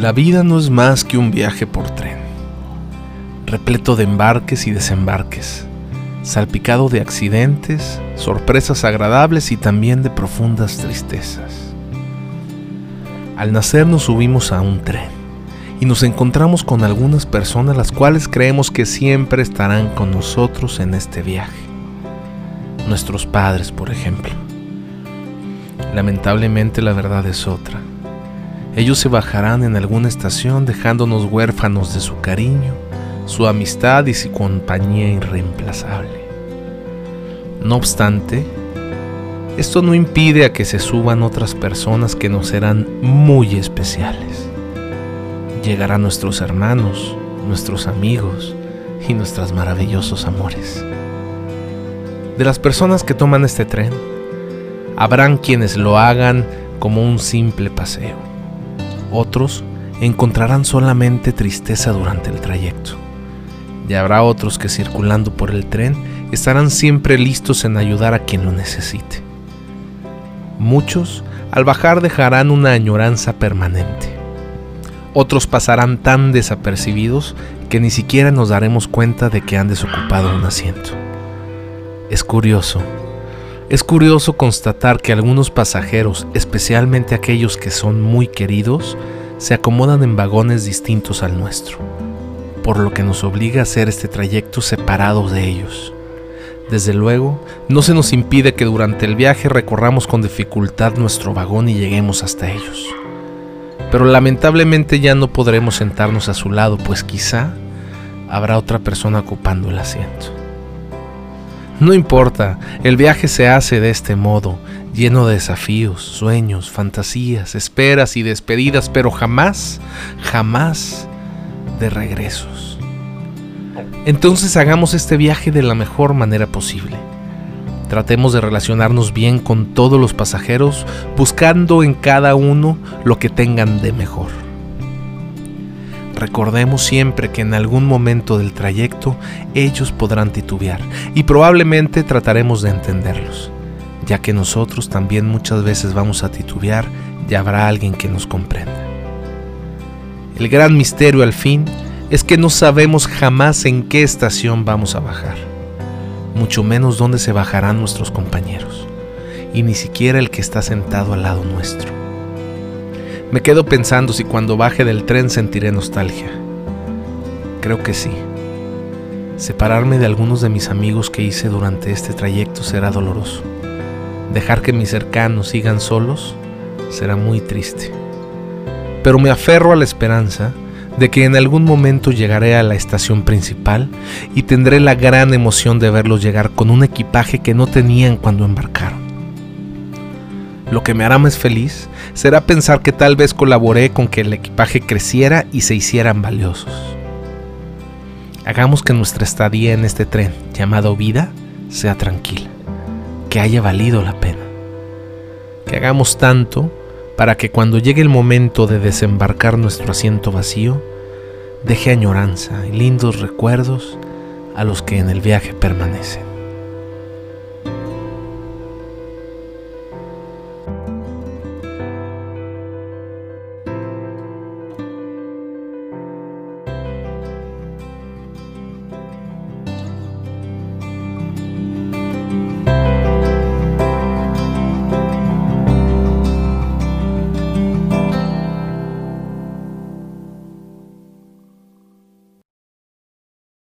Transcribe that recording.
La vida no es más que un viaje por tren, repleto de embarques y desembarques, salpicado de accidentes, sorpresas agradables y también de profundas tristezas. Al nacer nos subimos a un tren y nos encontramos con algunas personas las cuales creemos que siempre estarán con nosotros en este viaje. Nuestros padres, por ejemplo. Lamentablemente la verdad es otra. Ellos se bajarán en alguna estación dejándonos huérfanos de su cariño, su amistad y su compañía irreemplazable. No obstante, esto no impide a que se suban otras personas que nos serán muy especiales. Llegarán nuestros hermanos, nuestros amigos y nuestros maravillosos amores. De las personas que toman este tren, habrán quienes lo hagan como un simple paseo. Otros encontrarán solamente tristeza durante el trayecto. Y habrá otros que circulando por el tren estarán siempre listos en ayudar a quien lo necesite. Muchos al bajar dejarán una añoranza permanente. Otros pasarán tan desapercibidos que ni siquiera nos daremos cuenta de que han desocupado un asiento. Es curioso, es curioso constatar que algunos pasajeros, especialmente aquellos que son muy queridos, se acomodan en vagones distintos al nuestro, por lo que nos obliga a hacer este trayecto separados de ellos. Desde luego, no se nos impide que durante el viaje recorramos con dificultad nuestro vagón y lleguemos hasta ellos. Pero lamentablemente ya no podremos sentarnos a su lado, pues quizá habrá otra persona ocupando el asiento. No importa, el viaje se hace de este modo, lleno de desafíos, sueños, fantasías, esperas y despedidas, pero jamás, jamás de regresos. Entonces hagamos este viaje de la mejor manera posible. Tratemos de relacionarnos bien con todos los pasajeros, buscando en cada uno lo que tengan de mejor. Recordemos siempre que en algún momento del trayecto ellos podrán titubear y probablemente trataremos de entenderlos, ya que nosotros también muchas veces vamos a titubear y habrá alguien que nos comprenda. El gran misterio al fin es que no sabemos jamás en qué estación vamos a bajar, mucho menos dónde se bajarán nuestros compañeros, y ni siquiera el que está sentado al lado nuestro. Me quedo pensando si cuando baje del tren sentiré nostalgia. Creo que sí. Separarme de algunos de mis amigos que hice durante este trayecto será doloroso. Dejar que mis cercanos sigan solos será muy triste. Pero me aferro a la esperanza de que en algún momento llegaré a la estación principal y tendré la gran emoción de verlos llegar con un equipaje que no tenían cuando embarcaron. Lo que me hará más feliz será pensar que tal vez colaboré con que el equipaje creciera y se hicieran valiosos. Hagamos que nuestra estadía en este tren llamado vida sea tranquila, que haya valido la pena. Que hagamos tanto para que cuando llegue el momento de desembarcar nuestro asiento vacío, deje añoranza y lindos recuerdos a los que en el viaje permanecen.